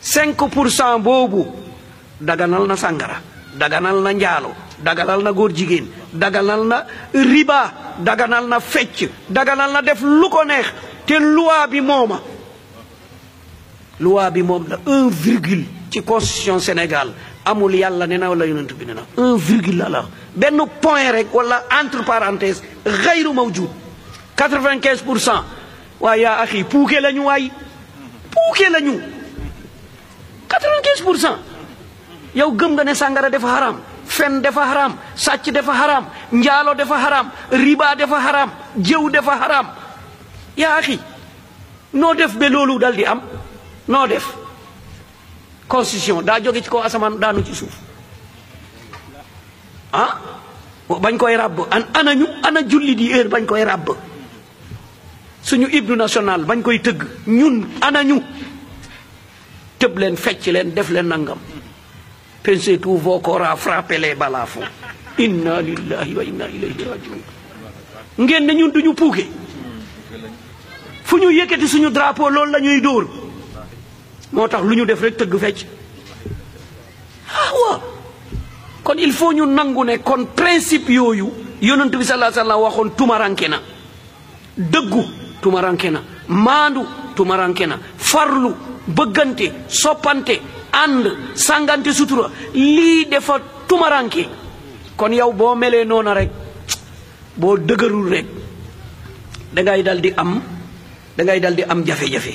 5 pour cent boobu daganal na sàngara daganal na njaalo daganal na góor jigéen daganal na riba daganal na fecc daganal na def lu ko neex te loi bi mooma loi bi moom la un virgule ci constitution Sénégal amul yàlla ne na wala yonent bi ne na un virgule la la benn point rek wala entre parenthèse xayru mawjud 95 pour cent waaye yaa axi puuke la ñu waay puuke la ñu quatre-vingt-quinze pour cent yow gëm nga ne sàngara dafa xaraam fen dafa xaraam sàcc dafa xaraam njaalo dafa xaraam riba dafa xaraam jëw dafa xaraam yaa axi noo def ba loolu dal di am noo def constitution daa jóge ci kaw asamaan daanu ci suuf ah bañ koy ràbb an anañu ana julli di heure bañ koy ràbb suñu hymne national bañ koy tëgg ñun anañu tëb leen fecc leen def leen nangam pensez tous vos corps à frapper les balafons inna lillahi wa inna ilayhi rajiun ngeen ne ñun duñu puuke fu ñu yëkkati suñu drapeau loolu la ñuy dóor moo tax lu ñu def rek tëgg fecc waaw kon il faut ñu nangu ne kon principe yooyu yonent bi sallallahu alayhi wa sallam waxoon tumaranke na dëggu tumaranke na maandu tumaranke na farlu bëggante soppante ànd sàngante sutura lii dafa tumaranke kon yow boo melee noona rek boo dëgërul rek dangay dal di am dangay dal di am jafe-jafe